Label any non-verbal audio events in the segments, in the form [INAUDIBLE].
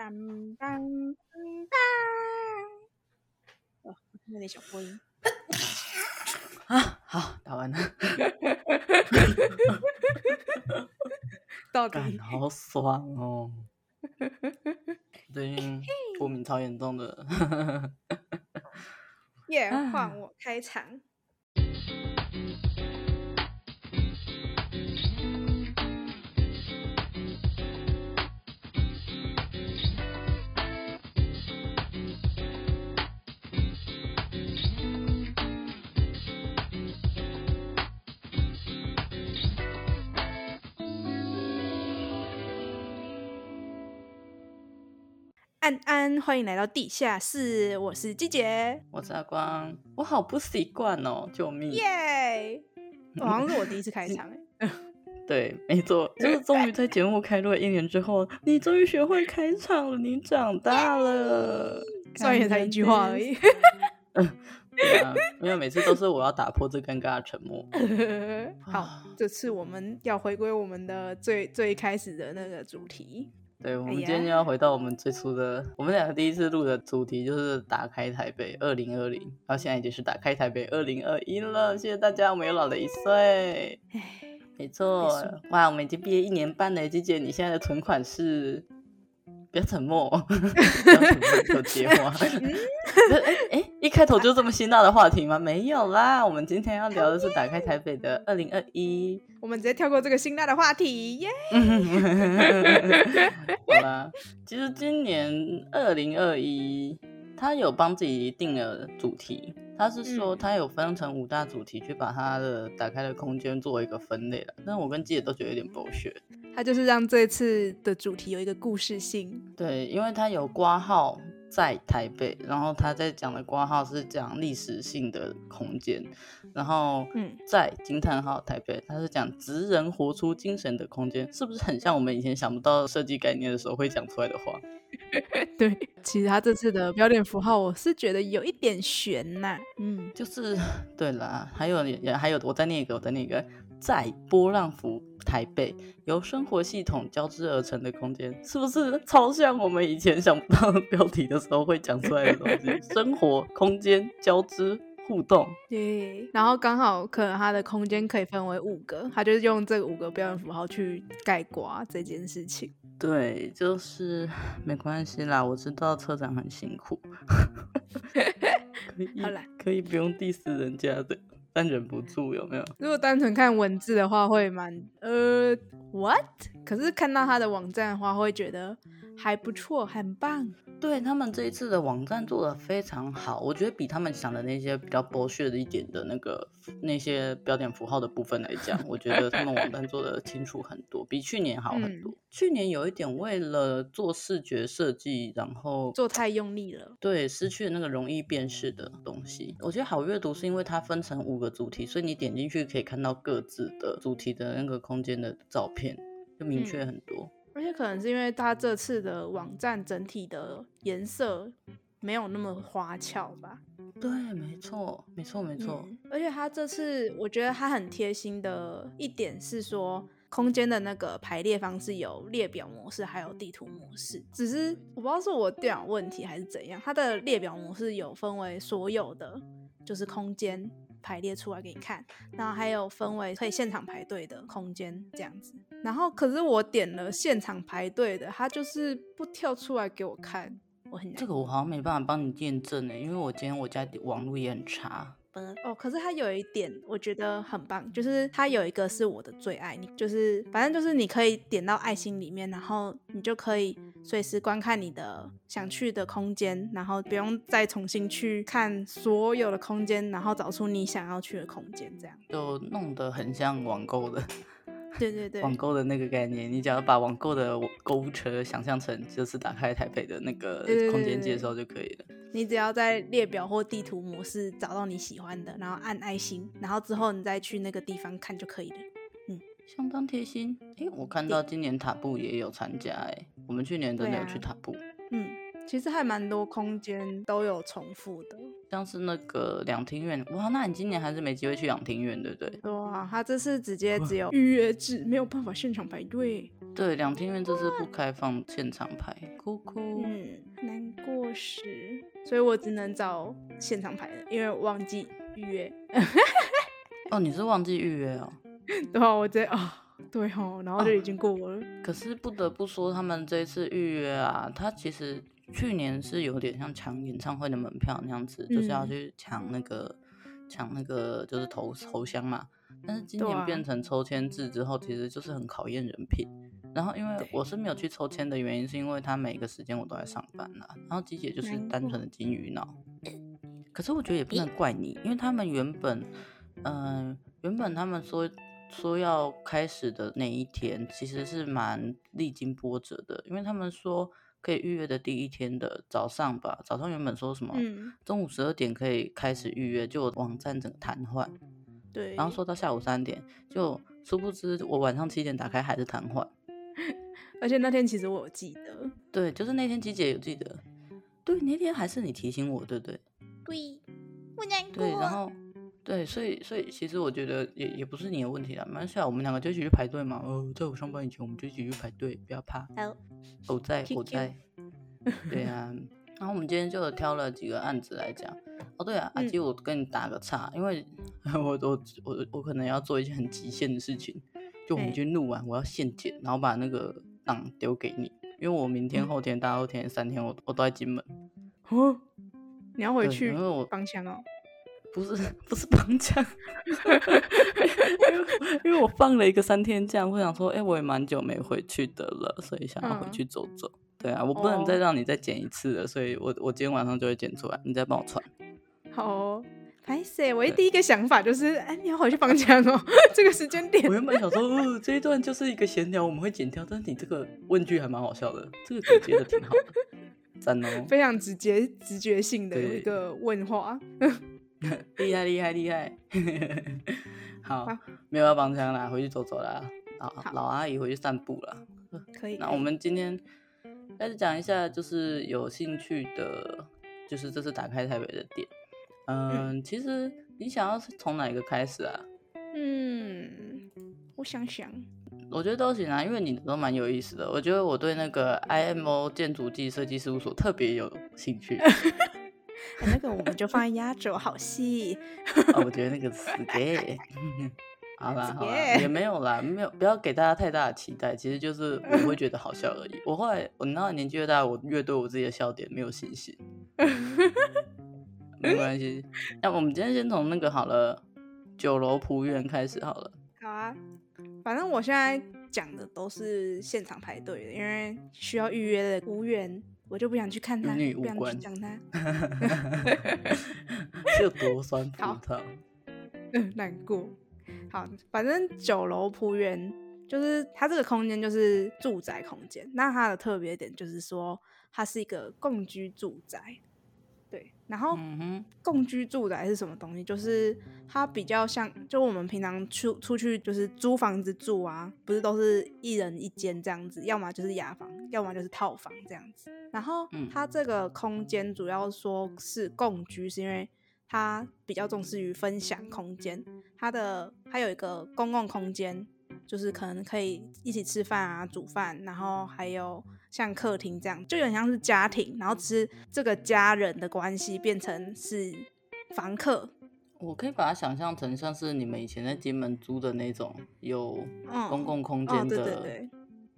当当当！哦，有点小破音。啊，好，打完了。到底好爽哦！最近过敏超严重的。[LAUGHS] 耶，换我开场。安安，欢迎来到地下室。我是季姐，我是阿光。我好不习惯哦，救命！耶、好像是我第一次开场哎。[LAUGHS] 对，没错，就是终于在节目开录一年之后，你终于学会开场了，你长大了。[LAUGHS] 虽然也才一句话而已。嗯，[LAUGHS] 对啊，因为每次都是我要打破这尴尬的沉默。好，这次我们要回归我们的最最开始的那个主题。对，我们今天就要回到我们最初的，我们两个第一次录的主题就是打开台北二零二零，然后现在已经是打开台北二零二一了。谢谢大家，我们又老了一岁。没错，哇，我们已经毕业一年半了，姐姐，你现在的存款是？[LAUGHS] 不要沉默，不要沉默，有接话。[LAUGHS] 哎哎，一开头就这么辛辣的话题吗？没有啦，我们今天要聊的是打开台北的二零二一。我们直接跳过这个辛辣的话题，耶、[LAUGHS] yeah! 好啦，其实今年二零二一，他有帮自己定了主题。他是说他有分成五大主题，去把他的打开的空间做一个分类了。但是我跟记者都觉得有点 bullshit。他就是让这次的主题有一个故事性。对，因为他有挂号在台北，然后他在讲的挂号是讲历史性的空间，然后嗯，在惊叹号台北，他是讲职人活出精神的空间，是不是很像我们以前想不到设计概念的时候会讲出来的话？[LAUGHS] 对，其实他这次的标点符号，我是觉得有一点悬呐、啊。嗯，就是对啦，还有也还有，我再念一个，我再念一个，在波浪符台北，由生活系统交织而成的空间，是不是超像我们以前想不到的标题的时候会讲出来的东西？[LAUGHS] 生活空间交织互动，对，然后刚好可能它的空间可以分为五个，它就是用这五个标点符号去概括这件事情。对，就是没关系啦，我知道车长很辛苦，[LAUGHS] 可以，好啦，可以不用 diss 人家的，但忍不住有没有？如果单纯看文字的话，会蛮呃 what？可是看到他的网站的话，会觉得还不错，很棒。对，他们这一次的网站做的非常好，我觉得比他们想的那些比较剥削的一点的那个那些标点符号的部分来讲，我觉得他们网站做的清楚很多，比去年好很多。嗯、去年有一点为了做视觉设计，然后做太用力了，对，失去了那个容易辨识的东西。我觉得好阅读是因为它分成五个主题，所以你点进去可以看到各自的主题的那个空间的照片，就明确很多。嗯而且可能是因为他这次的网站整体的颜色没有那么花俏吧？对，没错，没错，没错。嗯，而且他这次我觉得他很贴心的一点是说，空间的那个排列方式有列表模式，还有地图模式。只是我不知道是我电脑问题还是怎样，它的列表模式有分为所有的就是空间。排列出来给你看，然后还有分为可以现场排队的空间这样子。然后可是我点了现场排队的，它就是不跳出来给我看，我很难。这个我好像没办法帮你验证呢，因为我今天我家网络也很差。哦，可是它有一点我觉得很棒，就是它有一个是我的最爱，你就是反正就是你可以点到爱心里面，然后你就可以随时观看你的想去的空间，然后不用再重新去看所有的空间，然后找出你想要去的空间，这样就弄得很像网购的。[LAUGHS] 对对对，网购的那个概念，你只要把网购的购物车想象成就是打开台北的那个空间介绍就可以了。对对对对，你只要在列表或地图模式找到你喜欢的，然后按爱心，然后之后你再去那个地方看就可以了。嗯，相当贴心。哎，我看到今年塔布也有参加，哎，我们去年真的有去塔布。嗯。其实还蛮多空间都有重复的，像是那个两厅院，哇，那你今年还是没机会去两厅院，对不对？哇，他这次直接只有预约制，没有办法现场排队。对，两厅院这次不开放现场排，哭哭。嗯，难过时，所以我只能找现场排的，因为我忘记预约。[LAUGHS] 哦，你是忘记预约哦？[LAUGHS] 对啊，我这啊，对哦，然后就已经过了。哦，可是不得不说，他们这次预约啊，他其实去年是有点像抢演唱会的门票那样子，嗯、就是要去抢那个抢那个就是头头香嘛。但是今年变成抽签制之后，其实就是很考验人品。然后因为我是没有去抽签的原因，是因为他每个时间我都在上班啦。然后吉姐就是单纯的金鱼脑。可是我觉得也不能怪你，因为他们原本，嗯、呃，原本他们说说要开始的那一天，其实是蛮历经波折的，因为他们说可以预约的第一天的早上吧，早上原本说什么中午十二点可以开始预约，就网站整个瘫痪。对，然后说到下午三点，就殊不知我晚上七点打开还是瘫痪。[LAUGHS] 而且那天其实我有记得，对，就是那天鸡姐有记得，对，那天还是你提醒我，对不对？对，我难过。对，然后对，所以所以其实我觉得也也不是你的问题啦，没关系啊，我们两个就一起去排队嘛。哦，在我上班以前，我们就一起去排队，不要怕。好，[LAUGHS] 我在，我在。对啊，然后我们今天就挑了几个案子来讲。哦，对啊，阿基，我跟你打个岔，因为 [LAUGHS] 我我我我可能要做一件很极限的事情，就我们今天录完，我要现剪，然后把那个。档丢给你，因为我明天、后天、大后天三天我我都在金门。哦，你要回去？因为我帮腔哦，不是不是放假，[LAUGHS] [LAUGHS] 因为我放了一个三天假，我想说，哎、欸，我也蛮久没回去的了，所以想要回去走走。嗯、对啊，我不能再让你再剪一次了，所以我我今天晚上就会剪出来，你再帮我传。好、哦。哎塞！我第一个想法就是，哎，你要回去放假哦。[LAUGHS] 这个时间点，我原本想说，哦，这一段就是一个闲聊，我们会剪掉。但是你这个问句还蛮好笑的，这个总结的挺好的，赞哦！非常直接、直觉性的一个问话，[LAUGHS] 厉害厉害厉害！[LAUGHS] 好，没有要帮腔啦，回去走走啦。老老阿姨回去散步了。可以。那我们今天开始讲一下，就是有兴趣的，就是这次打开台北的点。嗯，其实你想要从哪一个开始啊？嗯，我想想，我觉得都行啊，因为你都蛮有意思的。我觉得我对那个 IMO 建筑技设计事务所特别有兴趣。[LAUGHS] 那个我们就放在压轴好戏。哦，我觉得那个死给。[LAUGHS] 好啦好啦，也没有啦，没有，不要给大家太大的期待。其实就是我会觉得好笑而已。我后来，我那年纪越大，我越对我自己的笑点没有信心。没关系，那我们今天先从那个好了，酒楼仆院开始好了。好啊，反正我现在讲的都是现场排队的，因为需要预约的无缘，我就不想去看他，不想去讲他。[LAUGHS] [LAUGHS] 是有多酸葡萄？嗯，难过。好，反正九楼铺园就是它这个空间就是住宅空间，那它的特别点就是说它是一个共居住宅。对，然后共居住宅是什么东西？就是它比较像，就我们平常出出去就是租房子住啊，不是都是一人一间这样子，要么就是雅房，要么就是套房这样子。然后它这个空间主要说是共居，是因为它比较重视于分享空间，它的它有一个公共空间，就是可能可以一起吃饭啊、煮饭，然后还有。像客厅这样，就有点像是家庭，然后只是这个家人的关系变成是房客。我可以把它想象成像是你们以前在金门租的那种有公共空间的，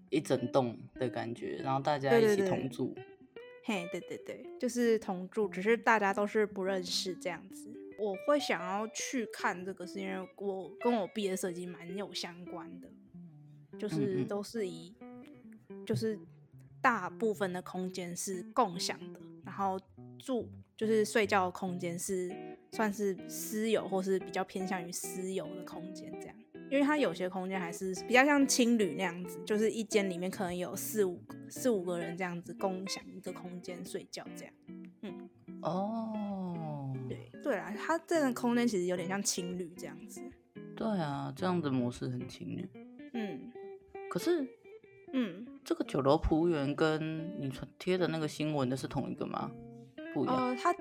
一整栋的感觉，然后大家一起同住。嘿，对对对，就是同住，只是大家都是不认识这样子。我会想要去看这个，是因为我跟我毕业设计蛮有相关的，就是都是以就是。大部分的空间是共享的，然后住就是睡觉的空间是算是私有或是比较偏向于私有的空间这样，因为它有些空间还是比较像青旅那样子，就是一间里面可能有四五四五个人这样子共享一个空间睡觉这样。嗯，哦，对对啦，它这个空间其实有点像情侣这样子。对啊，这样的模式很青旅。嗯，可是。嗯，这个酒楼服务员跟你贴的那个新闻的是同一个吗？不一样。呃，它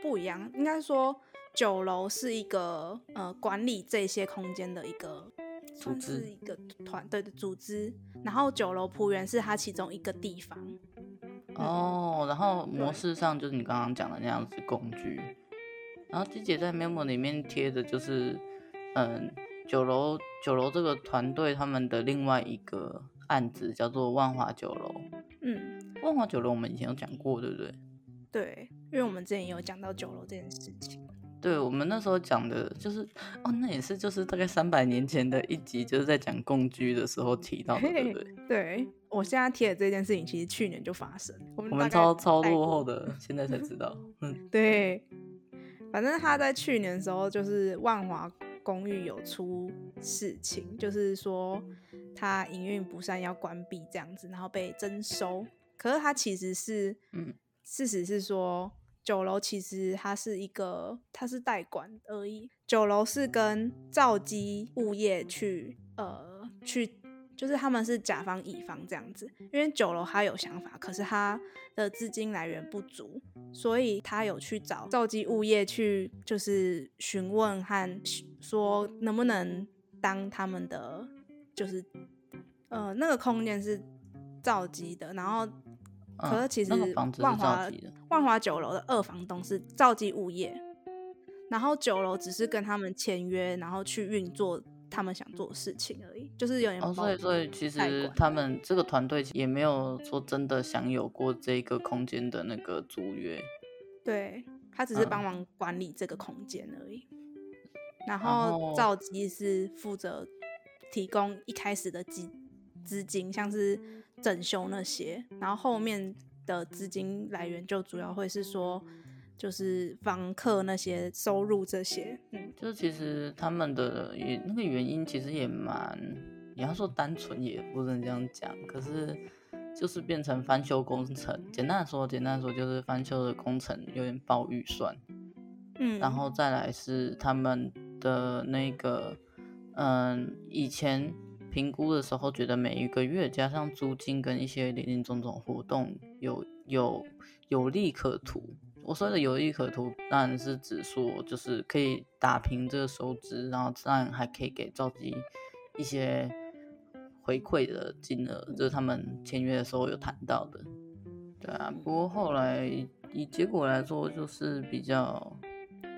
不一样，应该说酒楼是一个呃管理这些空间的一个组织一个团队的组织，然后酒楼璞园是它其中一个地方。哦，然后模式上就是你刚刚讲的那样子工具，然后季姐在 memo 里面贴的就是，嗯，九楼酒楼这个团队他们的另外一个案子叫做万华酒楼。嗯，万华酒楼我们以前有讲过，对不对？对，因为我们之前也有讲到酒楼这件事情。对，我们那时候讲的就是，哦，那也是就是大概三百年前的一集，就是在讲共居的时候提到的，对不对？对，我现在提的这件事情，其实去年就发生。我们，我们超超落后的，现在才知道。[LAUGHS] 嗯，对，反正他在去年的时候，就是万华公寓有出事情，就是说他营运不善要关闭这样子，然后被征收。可是他其实是，嗯，事实是说。酒楼其实它是一个，它是代管而已。酒楼是跟兆基物业去，呃，去，就是他们是甲方乙方这样子。因为酒楼他有想法，可是他的资金来源不足，所以他有去找兆基物业去，就是询问和说能不能当他们的，就是，呃，那个空间是造机的，然后。可是其实万华万华酒楼的二房东是造机物业，然后酒楼只是跟他们签约，然后去运作他们想做的事情而已，就是有点。哦，所以所以其实他们这个团队也没有说真的享有过这个空间的那个租约。对，他只是帮忙管理这个空间而已。嗯、然后兆基是负责提供一开始的资资金，像是。整修那些，然后后面的资金来源就主要会是说，就是房客那些收入这些。嗯，就是其实他们的也那个原因其实也蛮，你要说单纯也不能这样讲，可是就是变成翻修工程。简单的说，简单的说就是翻修的工程有点爆预算。嗯，然后再来是他们的那个，嗯，以前。评估的时候觉得每一个月加上租金跟一些零零总总活动有有有利可图。我说的有利可图当然是指说就是可以打平这个收支，然后当然还可以给召集一些回馈的金额，这、就是他们签约的时候有谈到的。对啊，不过后来以结果来说就是比较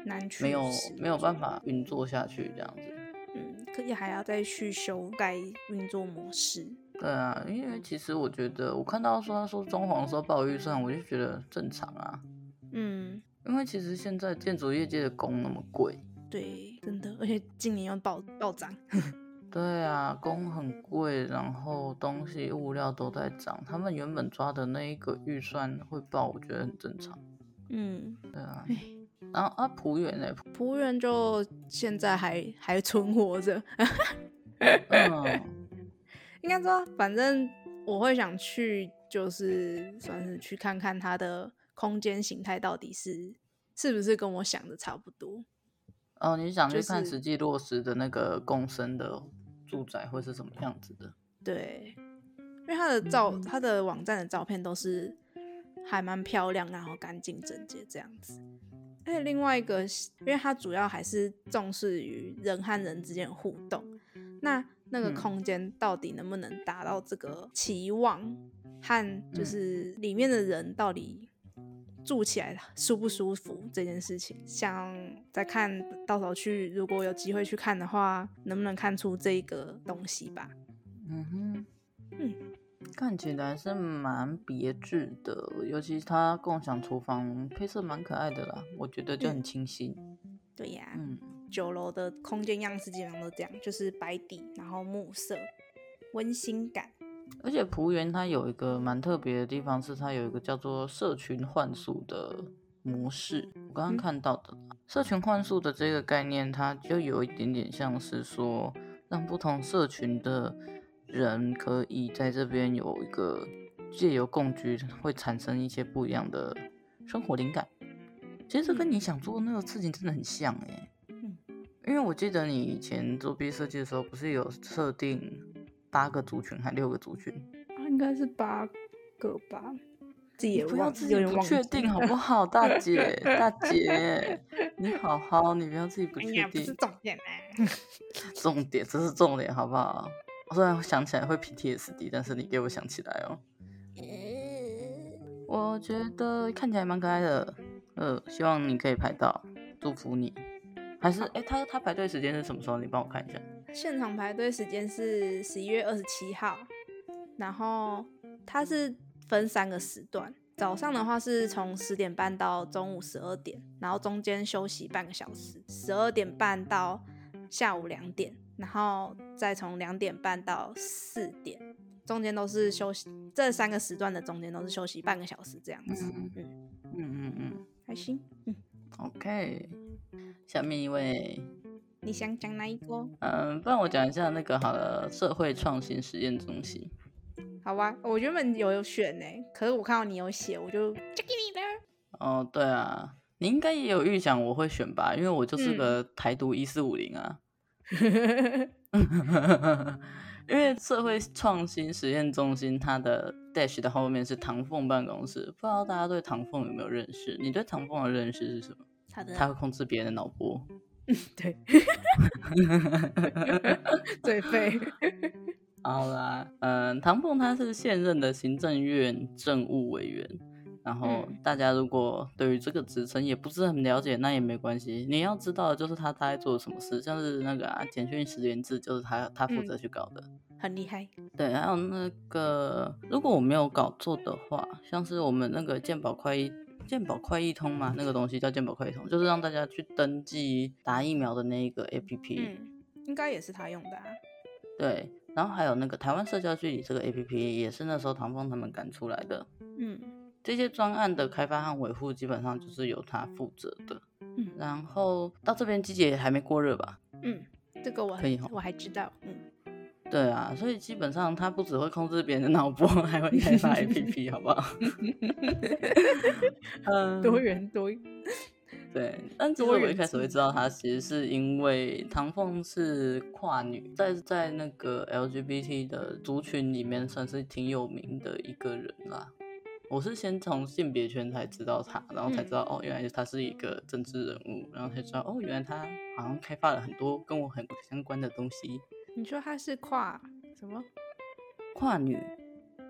难，没有没有办法运作下去这样子。可以还要再去修改运作模式。对啊，因为其实我觉得，我看到说他说装潢的时候报预算，我就觉得正常啊。嗯，因为其实现在建筑业界的工那么贵。对，真的，而且今年又暴暴涨。[LAUGHS] 对啊，工很贵，然后东西物料都在涨，他们原本抓的那一个预算会爆，我觉得很正常。嗯，对啊。然后啊，璞园呢？璞园就现在还还存活着。[LAUGHS] 嗯，应该说，反正我会想去，就是算是去看看它的空间形态到底是是不是跟我想的差不多。哦，你想去看实际落实的那个共生的住宅会是什么样子的？对，因为它的照，它的网站的照片都是还蛮漂亮，然后干净整洁这样子。而且另外一个，因为它主要还是重视于人和人之间的互动，那那个空间到底能不能达到这个期望，和就是里面的人到底住起来舒不舒服这件事情，想再看到时候去，如果有机会去看的话，能不能看出这个东西吧？嗯哼，嗯。看起来是蛮别致的，尤其是它共享厨房配色蛮可爱的啦，我觉得就很清新。嗯、对呀、啊，嗯，酒楼的空间样式基本上都这样，就是白底，然后木色，温馨感。而且璞园它有一个蛮特别的地方，是它有一个叫做社群幻宿的模式。我刚刚看到的、嗯、社群幻宿的这个概念，它就有一点点像是说，让不同社群的。人可以在这边有一个借由共居，会产生一些不一样的生活灵感。其实这跟你想做的那个事情真的很像哎。嗯，因为我记得你以前做毕业设计的时候，不是有设定八个族群还六个族群？啊，应该是八个吧。自己也不要自己不确定好不好，大姐 [LAUGHS] 大姐，你好好，你不要自己不确定。哎、不是重点 [LAUGHS] 重点，这是重点，好不好？我虽然想起来会 PTSD，但是你给我想起来哦。我觉得看起来蛮可爱的，呃，希望你可以排到，祝福你。还是，哎，他他排队时间是什么时候？你帮我看一下。现场排队时间是十一月二十七号，然后它是分三个时段，早上的话是从十点半到中午十二点，然后中间休息半个小时，十二点半到下午两点，然后再从两点半到四点。中间都是休息，这三个时段的中间都是休息半个小时这样子。嗯嗯嗯还行。嗯，OK。下面一位，你想讲哪一个？嗯，不然我讲一下那个好了，社会创新实验中心。好吧，我原本有选呢，可是我看到你有写，我就交给你了。哦，对啊，你应该也有预想我会选吧？因为我就是个台独一四五零啊。嗯 [LAUGHS] 因为社会创新实验中心，它的 dash 的后面是唐凤办公室，不知道大家对唐凤有没有认识？你对唐凤的认识是什么？他的，他会控制别人的脑波。嗯，[LAUGHS] 对。[LAUGHS] 最废。好啦，嗯，唐凤他是现任的行政院政务委员。然后大家如果对于这个职称也不是很了解，那也没关系。你要知道的就是他大概做了什么事，像是那个啊，简讯实联制就是他他负责去搞的，嗯，很厉害。对，还有那个，如果我没有搞错的话，像是我们那个健保快易健保快易通嘛，那个东西叫健保快易通，就是让大家去登记打疫苗的那一个 APP。嗯，应该也是他用的啊。对，然后还有那个台湾社交距离这个 APP 也是那时候唐凤他们赶出来的。嗯。这些专案的开发和维护基本上就是由他负责的。嗯，然后到这边季节还没过热吧？嗯，这个我可以，我还知道。嗯，对啊，所以基本上他不只会控制别人的脑波，[LAUGHS] 还会开发 APP，好不好？[LAUGHS] 嗯，多元多元。对，但其实我一开始会知道他，其实是因为唐凤是跨女，在在那个 LGBT 的族群里面算是挺有名的一个人啦。我是先从性别圈才知道他，然后才知道、嗯、哦，原来他是一个政治人物，然后才知道哦，原来他好像开发了很多跟我很相关的东西。你说他是跨什么？跨女，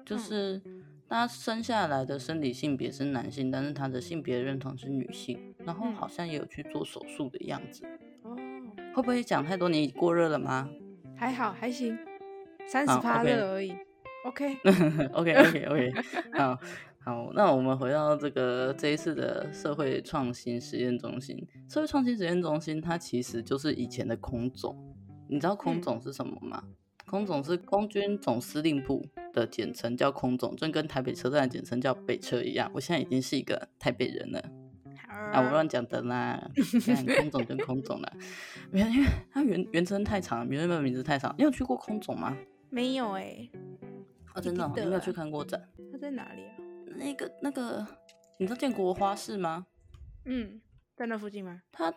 就是他生下来的生理性别是男性，但是他的性别认同是女性，然后好像也有去做手术的样子。哦、嗯，会不会讲太多？你过热了吗？还好，还行，三十趴热而已。OK，OK，OK，OK，[LAUGHS] [LAUGHS] 好。好，那我们回到这个这一次的社会创新实验中心。社会创新实验中心，它其实就是以前的空总。你知道空总是什么吗？嗯、空总是空军总司令部的简称，叫空总，就跟台北车站的简称叫北车一样。我现在已经是一个台北人了。啊，我乱讲的啦。[LAUGHS] 看空总跟空总啦，原因为它原原称太长，原本名字太长。你有去过空总吗？没有哎、欸。啊，真的、哦，你没有去看过展？他在哪里啊？那个那个，你知道建国花市吗？嗯，在那附近吗？他，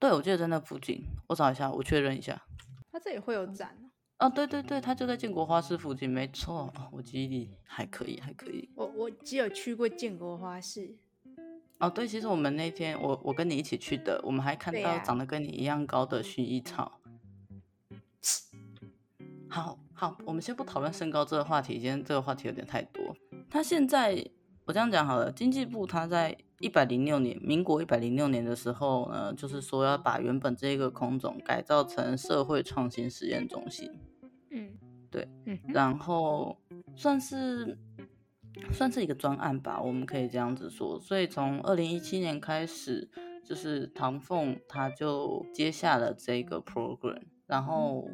对，我记得在那附近。我找一下，我确认一下。他这里会有展哦？对对对，他就在建国花市附近，没错。我记忆力还可以，还可以。我我只有去过建国花市。哦，对，其实我们那天我我跟你一起去的，我们还看到长得跟你一样高的薰衣草。[SNIFFS] 好好，我们先不讨论身高这个话题，今天这个话题有点太多。他现在。我这样讲好了，经济部他在一百零六年，民国一百零六年的时候呢，就是说要把原本这个空总改造成社会创新实验中心。嗯，对，嗯，然后算是算是一个专案吧，我们可以这样子说。所以从二零一七年开始，就是唐凤他就接下了这个 program，然后。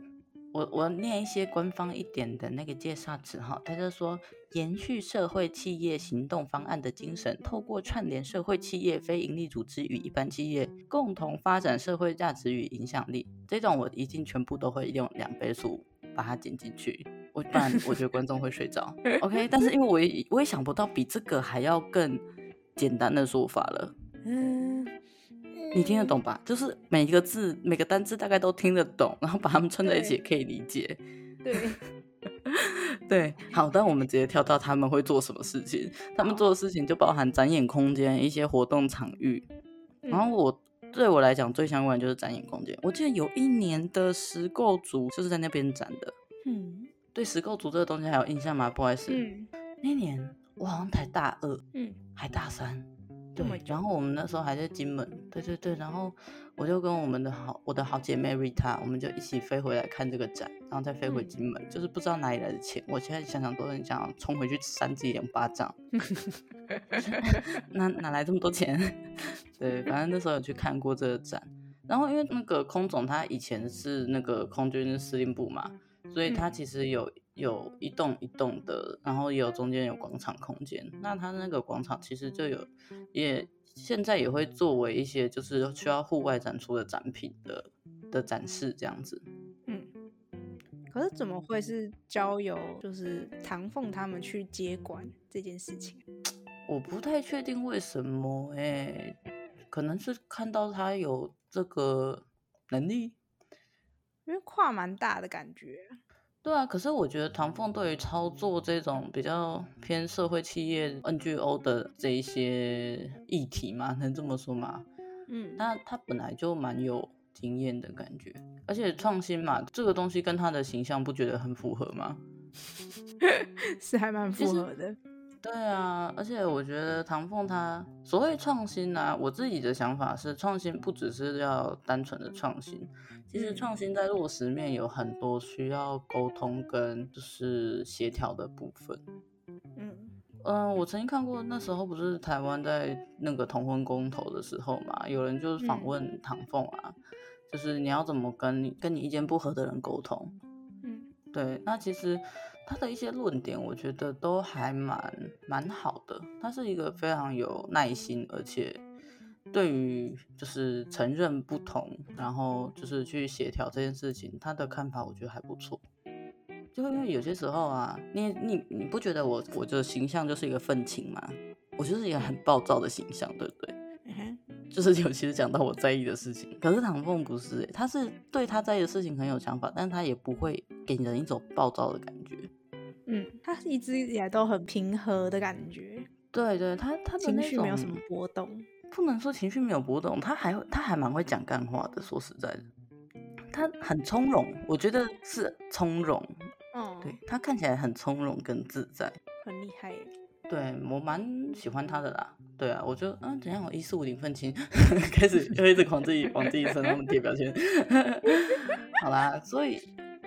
我我念一些官方一点的那个介绍词哈，他就说延续社会企业行动方案的精神，透过串联社会企业、非营利组织与一般企业，共同发展社会价值与影响力。这种我一定全部都会用两倍速把它剪进去，我不然我觉得观众会睡着。[LAUGHS] OK，但是因为我也我也想不到比这个还要更简单的说法了。嗯。你听得懂吧？就是每一个字、每个单字大概都听得懂，然后把它们串在一起也可以理解。对，[LAUGHS] 对，好，但我们直接跳到他们会做什么事情。他们做的事情就包含展演空间、一些活动场域。然后我对我来讲最相关的就是展演空间。我记得有一年的石构组就是在那边展的。嗯，对，石构组这个东西还有印象吗？不好意思，嗯，那年我好像才大二，嗯，还大三。对，然后我们那时候还在金门，对对对，然后我就跟我们的好我的好姐妹 Rita，我们就一起飞回来看这个展，然后再飞回金门，嗯、就是不知道哪里来的钱，我现在想想都很想冲回去扇自己两巴掌，[LAUGHS] 哪哪来这么多钱？[LAUGHS] 对，反正那时候有去看过这个展，然后因为那个空总他以前是那个空军司令部嘛，所以它其实有。有一栋一栋的，然后也有中间有广场空间。那它那个广场其实就有，也现在也会作为一些就是需要户外展出的展品的的展示这样子。嗯，可是怎么会是交由就是唐凤他们去接管这件事情？[TSK] 我不太确定为什么哎、欸，可能是看到他有这个能力，因为跨蛮大的感觉。对啊，可是我觉得唐凤对于操作这种比较偏社会企业 NGO 的这一些议题嘛，[LAUGHS] 能这么说吗？嗯，那他本来就蛮有经验的感觉，而且创新嘛，这个东西跟他的形象不觉得很符合吗？[LAUGHS] 是还蛮符合的。对啊，而且我觉得唐凤他所谓创新啊，我自己的想法是，创新不只是要单纯的创新，其实创新在落实面有很多需要沟通跟就是协调的部分。嗯嗯，我曾经看过那时候不是台湾在那个同婚公投的时候嘛，有人就是访问唐凤啊，嗯、就是你要怎么跟你跟你意见不合的人沟通？嗯，对，那其实。他的一些论点，我觉得都还蛮蛮好的。他是一个非常有耐心，而且对于就是承认不同，然后就是去协调这件事情，他的看法我觉得还不错。就因为有些时候啊，你你你不觉得我我的形象就是一个愤青吗？我就是一个很暴躁的形象，对不对？就是 [LAUGHS] 尤其是讲到我在意的事情，可是唐凤不是，他是对他在意的事情很有想法，但他也不会给人一种暴躁的感觉。嗯，他一直以来都很平和的感觉。对对，他他的情绪没有什么波动，不能说情绪没有波动，他还他还蛮会讲干话的。说实在的，他很从容，我觉得是从容。嗯，对，他看起来很从容跟自在，很厉害。对，我蛮喜欢他的啦。对啊，我就嗯，怎样？我一四五零愤青，[LAUGHS] 开始就一直狂自己往自己身上贴标签。[LAUGHS] 好啦，所以。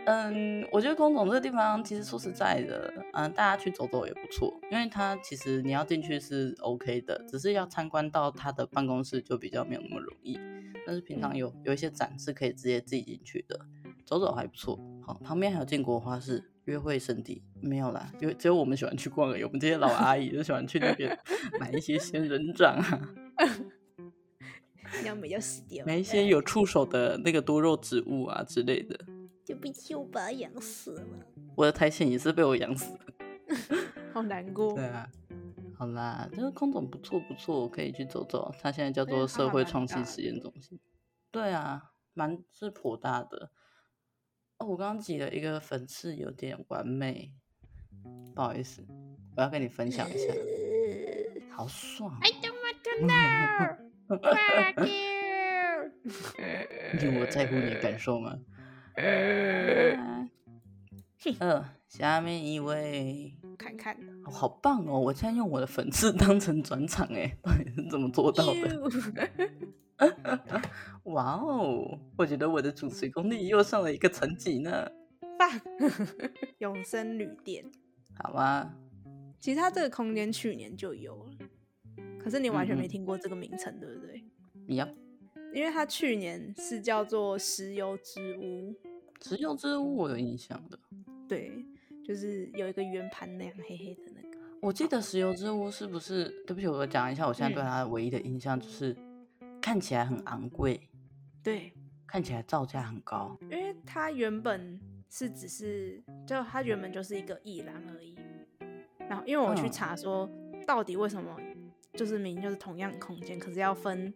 嗯，我觉得空总这个地方其实说实在的，嗯，大家去走走也不错，因为他其实你要进去是 OK 的，只是要参观到他的办公室就比较没有那么容易。但是平常有有一些展是可以直接自己进去的，走走还不错。好，旁边还有建国花市约会圣地，没有啦，因为只有我们喜欢去逛而已。我们这些老阿姨就喜欢去那边 [LAUGHS] 买一些仙人掌啊，[LAUGHS] 要么要死掉，买一些有触手的那个多肉植物啊之类的。就被秋爸养死了，我的苔藓也是被我养死了，[LAUGHS] 好难过。对啊，好啦，这个空总不错不错，可以去走走。它现在叫做社会创新实验中心。对啊，蛮是颇大的。哦，我刚刚挤了一个粉刺，有点完美，不好意思，我要跟你分享一下，好爽。I don't want to know. 你我在乎你的感受吗？嗯，呃，下面一位，看看，哦，好棒哦！我现在用我的粉刺当成转场，哎，到底是怎么做到的？[LAUGHS] [LAUGHS] 哇哦，我觉得我的主持功力又上了一个层级呢。棒，[LAUGHS] 永生旅店，好啊？其实它这个空间去年就有了，可是你完全没听过这个名称，嗯、对不对？你要。因为它去年是叫做石油之屋，石油之屋我有印象的，对，就是有一个圆盘那样黑黑的那个。我记得石油之屋是不是？对不起，我讲一下，我现在对它唯一的印象就是看起来很昂贵，对，看起来造价很高。因为它原本是只是，就它原本就是一个艺廊而已。然后因为我去查说，到底为什么就是明明就是同样空间，可是要分。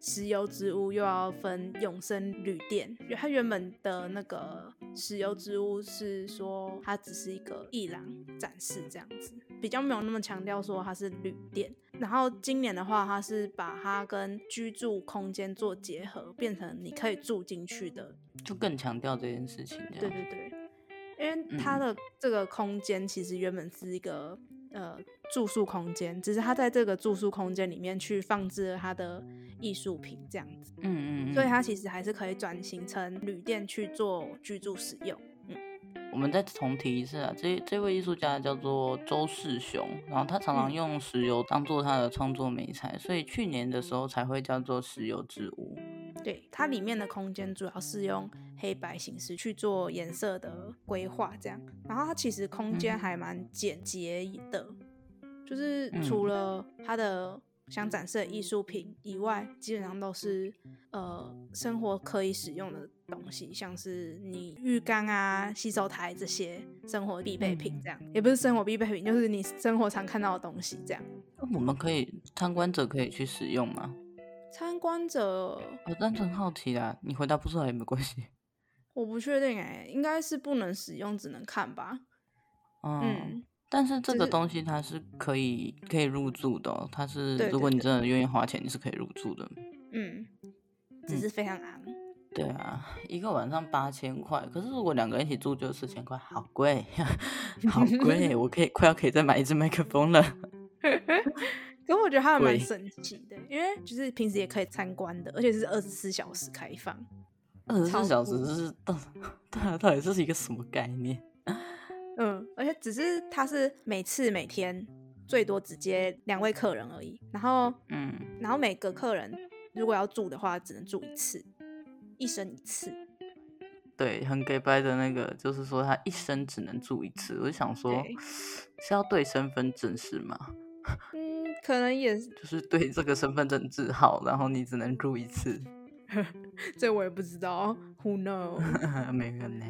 石油之屋又要分永生旅店，因为它原本的那个石油之屋是说它只是一个艺廊展示这样子，比较没有那么强调说它是旅店。然后今年的话，它是把它跟居住空间做结合，变成你可以住进去的，就更强调这件事情。对对对，因为它的这个空间其实原本是一个呃住宿空间，只是它在这个住宿空间里面去放置了它的艺术品这样子。嗯嗯，嗯，所以它其实还是可以转型成旅店去做居住使用。我们再重提一次啊，这这位艺术家叫做周世雄，然后他常常用石油当做他的创作媒材，所以去年的时候才会叫做石油之屋。对，它里面的空间主要是用黑白形式去做颜色的规划，这样。然后它其实空间还蛮简洁的，嗯、就是除了它的。想展示的艺术品以外，基本上都是呃生活可以使用的东西，像是你浴缸啊、洗手台这些生活必备品，这样、嗯、也不是生活必备品，就是你生活常看到的东西，这样。我们可以参观者可以去使用吗？参观者，我单纯好奇啦，你回答不出来也没关系。[LAUGHS] 我不确定哎、欸，应该是不能使用，只能看吧。嗯。嗯但是这个东西它是可以可以入住的、喔，它是如果你真的愿意花钱，你是可以入住的。嗯，只是非常昂。对啊，一个晚上八千块，可是如果两个人一起住就四千块，好贵，[LAUGHS] 好贵！我可以快要可以再买一支麦克风了。[LAUGHS] 可我觉得它还蛮神奇的，因为就是平时也可以参观的，而且是二十四小时开放。二十四小时是到到到底这是一个什么概念？[LAUGHS] 嗯，而且只是他是每次每天最多只接两位客人而已，然后嗯，然后每个客人如果要住的话，只能住一次，一生一次。对，很给白的那个，就是说他一生只能住一次。我就想说，是要对身份证是吗？[LAUGHS] 嗯，可能也是，就是对这个身份证字号，然后你只能住一次。[LAUGHS] 这我也不知道，Who knows？[LAUGHS] 没人呢。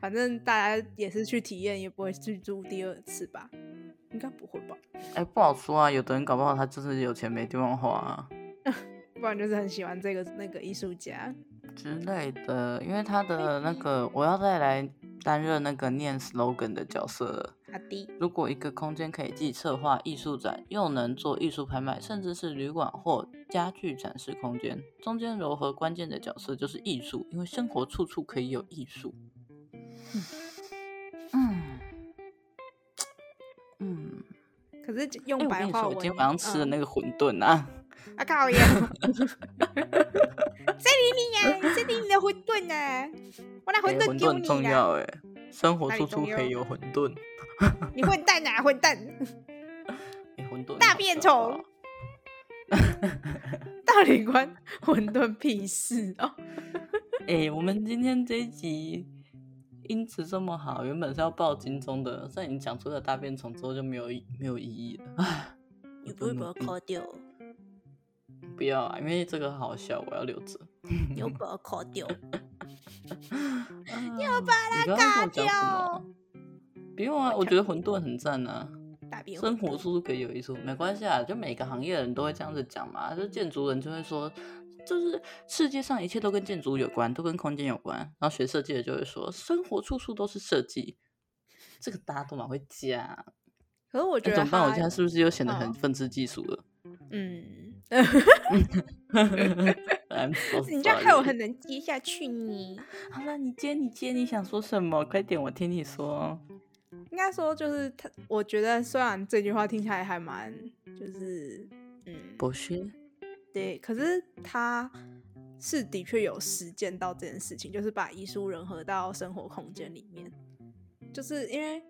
反正大家也是去体验，也不会去住第二次吧？应该不会吧？哎、欸，不好说啊。有的人搞不好他就是有钱没地方花啊，不然就是很喜欢这个那个艺术家之类的。因为他的那个，我要再来担任那个念 slogan 的角色了。好的。如果一个空间可以既策划艺术展，又能做艺术拍卖，甚至是旅馆或家具展示空间，中间柔和关键的角色就是艺术，因为生活处处可以有艺术。嗯嗯，可是用白话文，我今天晚上吃的那个馄饨啊，啊靠呀！谁理你呀？谁理你的馄饨呢？我拿馄饨丢你重要哎，生活处处可以有馄饨。[LAUGHS] 你混蛋啊，混蛋！你馄饨大便虫，[LAUGHS] 到底关馄饨屁事 [LAUGHS] 哦？哎，我们今天这一集。音质这么好，原本是要报金钟的，在你讲出了大便虫之后就没有没有意义了。唉，你不会把它卡掉？不要啊，因为这个好笑，我要留着。[LAUGHS] 你要把它卡掉？[LAUGHS] 你要把它卡掉？不用啊，我觉得馄饨很赞啊。生活处处可以有艺术，没关系啊，就每个行业的人都会这样子讲嘛。就建筑人就会说。就是世界上一切都跟建筑有关，都跟空间有关。然后学设计的就会说，生活处处都是设计。这个大家都蛮会讲。可是我觉得、欸、怎么办？我现在是不是又显得很愤世嫉俗了？嗯。[LAUGHS] so、你这样害我很难接下去你。好了，你接你接，你想说什么？快点，我听你说。应该说就是他，我觉得虽然这句话听起来还蛮，就是嗯，不是。对，可是他是的确有实践到这件事情，就是把艺术融合到生活空间里面。就是因为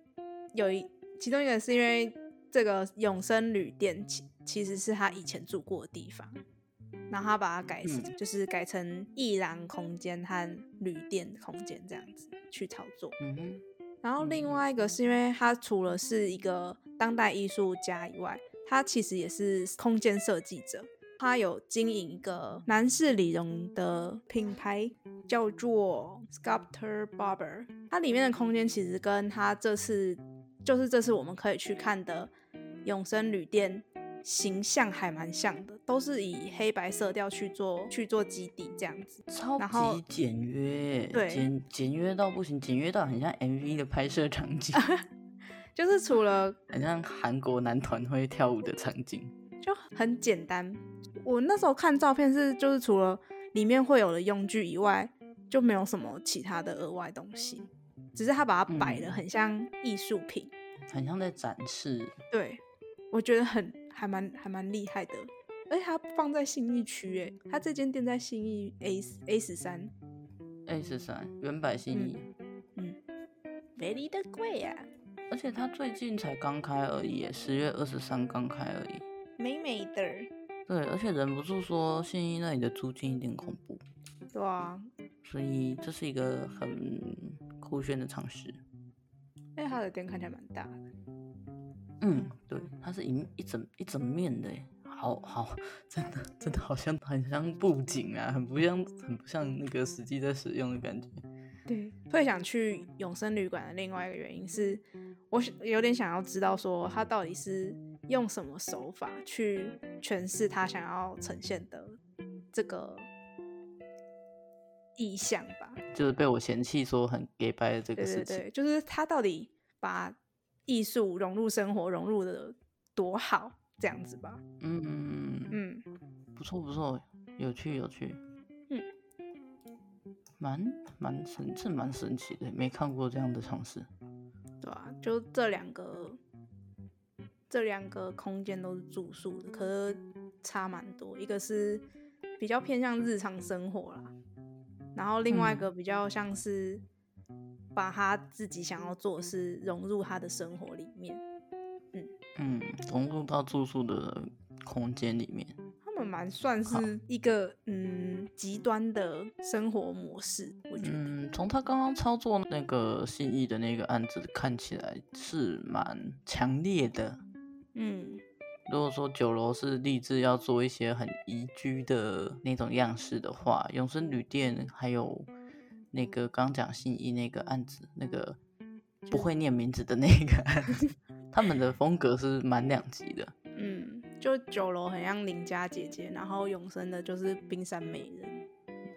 有一其中一个是因为这个永生旅店其其实是他以前住过的地方，然后他把它改成、嗯、就是改成艺廊空间和旅店空间这样子去操作。嗯哼。然后另外一个是因为他除了是一个当代艺术家以外，他其实也是空间设计者。他有经营一个男士理容的品牌，叫做 Sculptor Barber。它里面的空间其实跟他这次就是这次我们可以去看的永生旅店形象还蛮像的，都是以黑白色调去做去做基底这样子，超级简约，对，简简约到不行，简约到很像 MV 的拍摄场景，[LAUGHS] 就是除了 [LAUGHS] 很像韩国男团会跳舞的场景。就很简单。我那时候看照片是，就是除了里面会有的用具以外，就没有什么其他的额外东西，只是他把它摆的很像艺术品，嗯，很像在展示。对，我觉得很还蛮还蛮厉害的。而且它放在信义区，哎，它这间店在信义 A A 十三，A 十三原版信义，嗯，美丽的贵啊！而且他最近才刚开而已，十月二十三刚开而已，美美的。对，而且忍不住说信义那里的租金有点恐怖，对啊，所以这是一个很酷炫的尝试。因为它的店看起来蛮大的，嗯，对，它是一一整一整面的。好好，真的真的好像很像布景啊，很不像很不像那个实际在使用的感觉。对，会想去永生旅馆的另外一个原因是，我有点想要知道说他到底是用什么手法去诠释他想要呈现的这个意向吧。就是被我嫌弃说很假掰的这个事情。对对对，就是他到底把艺术融入生活融入的多好。这样子吧，嗯嗯嗯，不错不错，有趣有趣，嗯，蛮蛮神，这蛮神奇的，没看过这样的尝试，对啊，就这两个，这两个空间都是住宿的，可是差蛮多，一个是比较偏向日常生活啦，然后另外一个比较像是把他自己想要做的事融入他的生活里面。嗯，融入到住宿的空间里面，他们蛮算是一个嗯极端的生活模式。我觉得，嗯，从他刚刚操作那个信义的那个案子看起来是蛮强烈的。嗯，如果说酒楼是立志要做一些很宜居的那种样式的话，永生旅店还有那个刚讲信义那个案子，那个不会念名字的那个案子。[LAUGHS] 他们的风格是蛮两极的，嗯，就酒楼很像邻家姐姐，然后永生的就是冰山美人，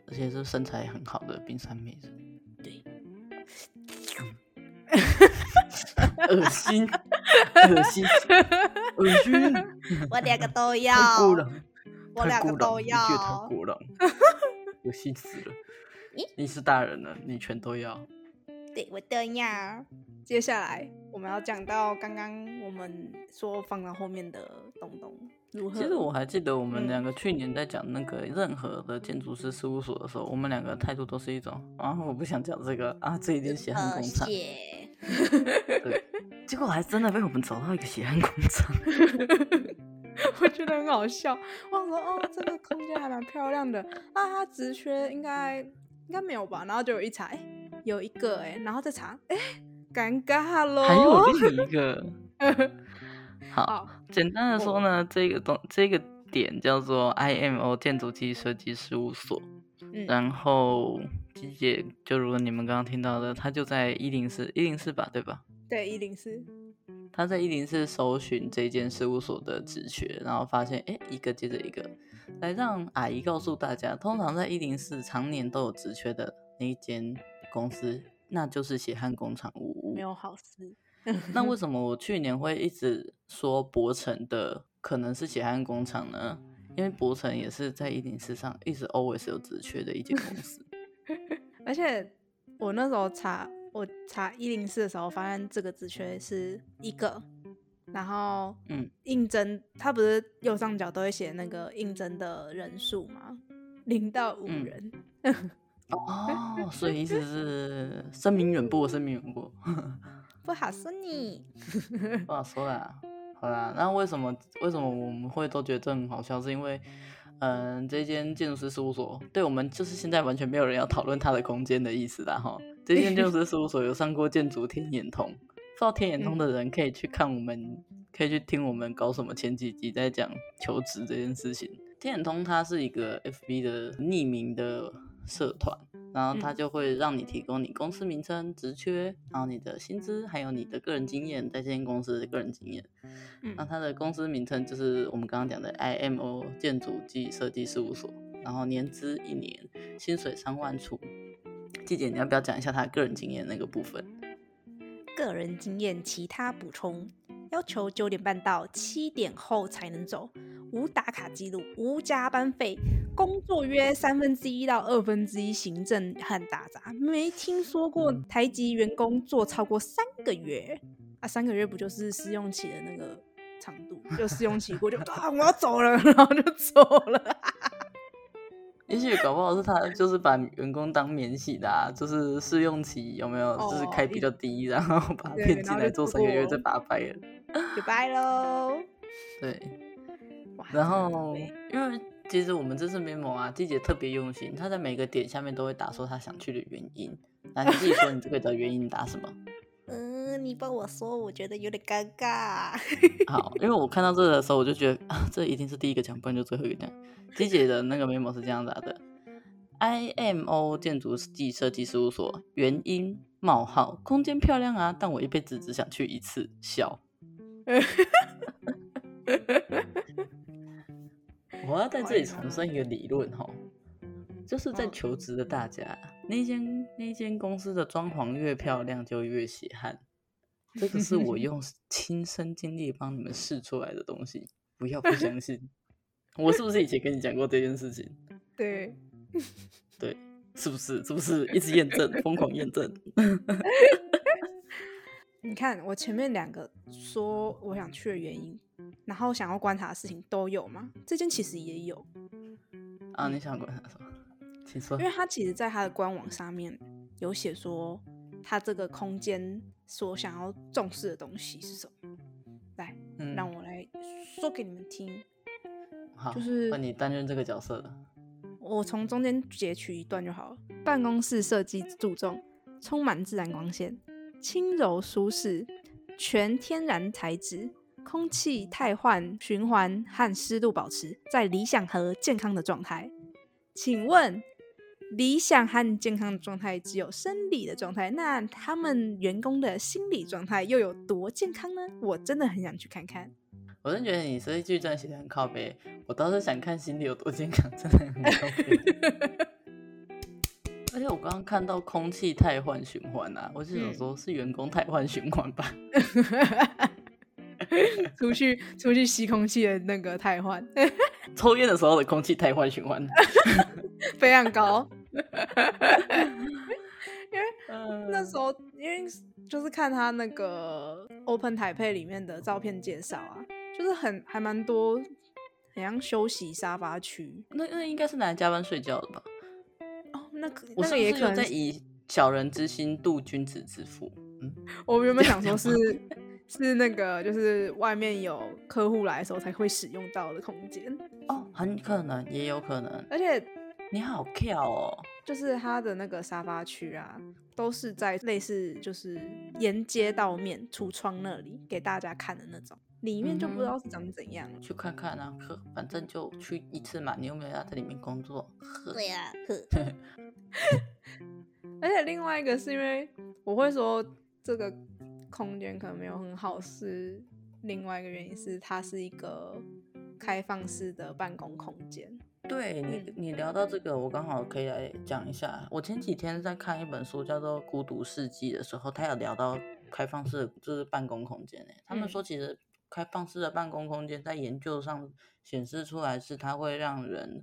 而且是身材很好的冰山美人，对，[LAUGHS] 恶心，恶心，恶心，我两个都 [LAUGHS] 要，我两个都要，太过了，[LAUGHS] 恶心死了，你是大人了，你全都要。对，我的呀。接下来我们要讲到刚刚我们说放到后面的东东如何。其实我还记得我们两个去年在讲那个任何的建筑师事务所的时候，嗯、我们两个态度都是一种啊，我不想讲这个啊，这一点血汗工厂。[LAUGHS] 对，结果还真的被我们找到一个血汗工厂，[LAUGHS] 我觉得很好笑。我说哦，这个空间还蛮漂亮的那，它职缺应该应该没有吧？然后就有一查。欸有一个哎、欸，然后再查，哎、欸，尴尬喽。还有另一个，[LAUGHS] 好，好简单的说呢，这个东这个点叫做 IMO 建筑暨设计事务所。嗯、然后机姐就如果你们刚刚听到的，他就在一零四一零四吧，对吧？对，一零四。他在一零四搜寻这间事务所的职缺，然后发现哎，一个接着一个，来让阿姨告诉大家，通常在一零四常年都有职缺的那一间。公司那就是血汗工厂呜呜，没有好事。那为 [LAUGHS] 什么我去年会一直说博成的可能是血汗工厂呢？因为博成也是在一零四上一直 always 有职缺的一间公司。[LAUGHS] 而且我那时候查我查一零四的时候，发现这个职缺是一个，然后嗯，应征他不是右上角都会写那个应征的人数吗？零到五人。嗯哦，所以意思是 [LAUGHS] 声名远播，声名远播，不好说你，[LAUGHS] 不好说啦。好啦，那为什么为什么我们会都觉得这很好笑？是因为，嗯、呃，这间建筑师事务所，对我们就是现在完全没有人要讨论它的空间的意思啦哈。这间建筑师事务所有上过建筑天眼通，不知道天眼通的人可以去看我们，可以去听我们搞什么前几集在讲求职这件事情。天眼通它是一个 FB 的匿名的。社团，然后他就会让你提供你公司名称、职缺，然后你的薪资，还有你的个人经验，在这间公司的个人经验。那他的公司名称就是我们刚刚讲的 IMO 建筑及设计事务所，然后年资一年，薪水三万出。季姐，你要不要讲一下他个人经验那个部分？个人经验，其他补充。要求九点半到，七点后才能走，无打卡记录，无加班费，工作约三分之一到二分之一行政和打杂，没听说过台籍员工做超过三个月啊！三个月不就是试用期的那个长度？就试用期过就 [LAUGHS] 啊，我要走了，然后就走了。也许搞不好是他就是把员工当免洗的，啊，就是试用期有没有就是开比较低，哦、然后把他骗进来做三个月再把他掰了，就掰喽。对，然后因为其实我们这次 memo 啊，季姐特别用心，她在每个点下面都会打说她想去的原因。那你自己说你这个的原因打什么？你帮我说，我觉得有点尴尬。好，因为我看到这的时候，我就觉得啊，这一定是第一个讲，不然就最后一个讲。鸡姐的那个眉毛是这样打的：IMO 建筑暨设计事务所，原因冒号空间漂亮啊，但我一辈子只想去一次。笑。[LAUGHS] 我要在这里重申一个理论哈，就是在求职的大家，那间那间公司的装潢越漂亮就越血汗，这个是我 [LAUGHS] 用亲身经历帮你们试出来的东西，不要不相信。我是不是以前跟你讲过这件事情？[LAUGHS] 对，[LAUGHS] 对，是不是？是不是一直验证，疯狂验证？你看我前面两个说我想去的原因，然后想要观察的事情都有吗？这件其实也有。啊，你想观察什么？请说。因为他其实在他的官网上面有写说，他这个空间所想要重视的东西是什么？来，嗯、让我来说给你们听。好，就是那你担任这个角色的。我从中间截取一段就好了。办公室设计注重充满自然光线，轻柔舒适，全天然材质，空气汰换循环和湿度保持在理想和健康的状态。请问，理想和健康的状态只有生理的状态，那他们员工的心理状态又有多健康呢？我真的很想去看看。我真觉得你这一句真的写的很靠北，我倒是想看心理有多健康，真的很靠北。[LAUGHS] 而且我刚刚看到空气太换循环啊，我就想说是员工太换循环吧？[LAUGHS] 出去出去吸空气的那个太换，[LAUGHS] 抽烟的时候的空气太换循环非常高。[LAUGHS] 因为那时候，因为就是看他那个 Open Taipei 里面的照片介绍啊。就是很还蛮多，很像休息沙发区。那那应该是拿来加班睡觉的吧？哦，那个我是不是也可能在以小人之心度君子之腹？嗯，我原本想说是 [LAUGHS] 是那个，就是外面有客户来的时候才会使用到的空间。哦，很可能，也有可能。而且你好跳哦，就是他的那个沙发区啊，都是在类似就是沿街道面橱窗那里给大家看的那种。里面就不知道是长怎样，去看看啊，呵，反正就去一次嘛，你有没有要在里面工作？对呀，呵。[LAUGHS] 而且另外一个是因为我会说这个空间可能没有很好，是另外一个原因是它是一个开放式的办公空间。对你，你聊到这个，我刚好可以来讲一下。我前几天在看一本书叫做《孤独世纪》的时候，他有聊到开放式就是办公空间诶，他们说其实。开放式的办公空间在研究上显示出来是它会让人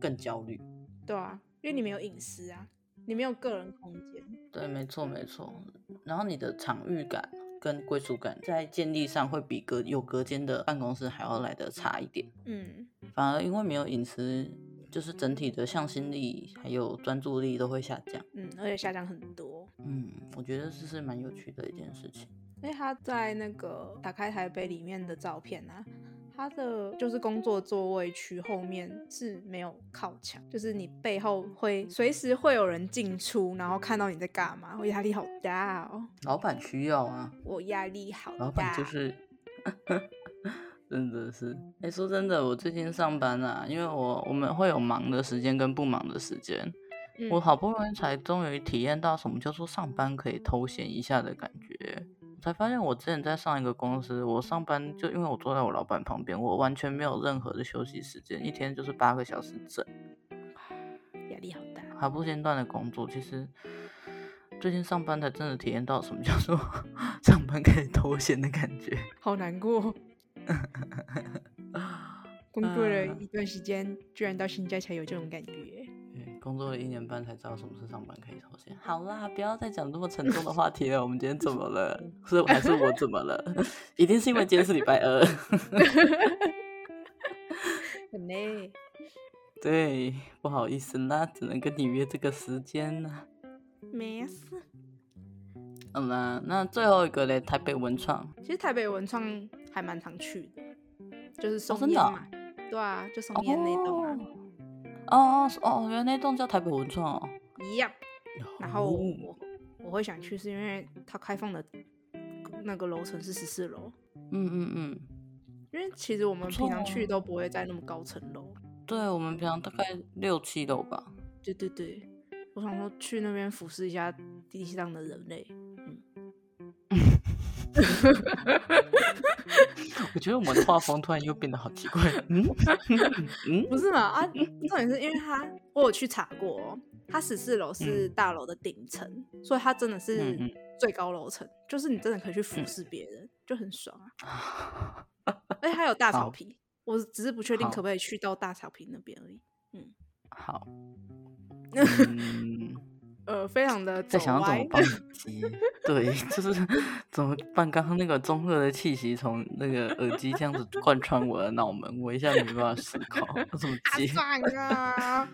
更焦虑。对啊，因为你没有隐私啊，你没有个人空间。对，没错没错。然后你的场域感跟归属感在建立上会比隔有隔间的办公室还要来的差一点。嗯，反而因为没有隐私，就是整体的向心力还有专注力都会下降。嗯，而且下降很多。嗯，我觉得这是蛮有趣的一件事情。因为他在那个打开台北里面的照片啊，他的就是工作座位区后面是没有靠墙，就是你背后会随时会有人进出，然后看到你在干嘛，我压力好大哦。老板需要啊，我压力好大。老板就是，[LAUGHS] 真的是，哎，说真的，我最近上班啊，因为我我们会有忙的时间跟不忙的时间，嗯，我好不容易才终于体验到什么叫做上班可以偷闲一下的感觉。才发现我之前在上一个公司，我上班就因为我坐在我老板旁边，我完全没有任何的休息时间，一天就是八个小时整，压力好大，还不间断的工作。其实最近上班才真的体验到什么叫做 [LAUGHS] 上班可以偷闲的感觉，好难过。[LAUGHS] 工作了一段时间，居然到现在才有这种感觉。对，工作了一年半才知道什么是上班可以偷闲。好啦，不要再讲这么沉重的话题了。我们今天怎么了？[LAUGHS] 是还是我怎么了？[LAUGHS] 一定是因为今天是礼拜二。很累。对，不好意思啦，只能跟你约这个时间了。没事。嗯啦，那最后一个嘞，台北文创。其实台北文创还蛮常去的，就是松烟嘛。哦对啊，就松烟那栋啊。哦哦，原来那栋叫台北文创哦。一样。然后我我会想去，是因为它开放的那个楼层是十四楼。嗯嗯嗯。因为其实我们平常去都不会在那么高层楼。对，我们平常大概六七楼吧。对对对，我想说去那边俯视一下地上的人类。[LAUGHS] 我觉得我们的画风突然又变得好奇怪。嗯 [LAUGHS] 嗯，[LAUGHS] 不是嘛？啊，重点是因为他，我有去查过，哦，他十四楼是大楼的顶层，嗯，所以他真的是最高楼层，嗯，就是你真的可以去俯视别人，嗯，就很爽啊。而且还有大草坪，我只是不确定可不可以去到大草坪那边而已。嗯，好。嗯呃，非常的在想要怎么帮机，[LAUGHS] 对，[LAUGHS] 就是怎么办？刚刚那个中二的气息从那个耳机这样子贯穿我的脑门，我一下没办法思考，我怎么接？啊！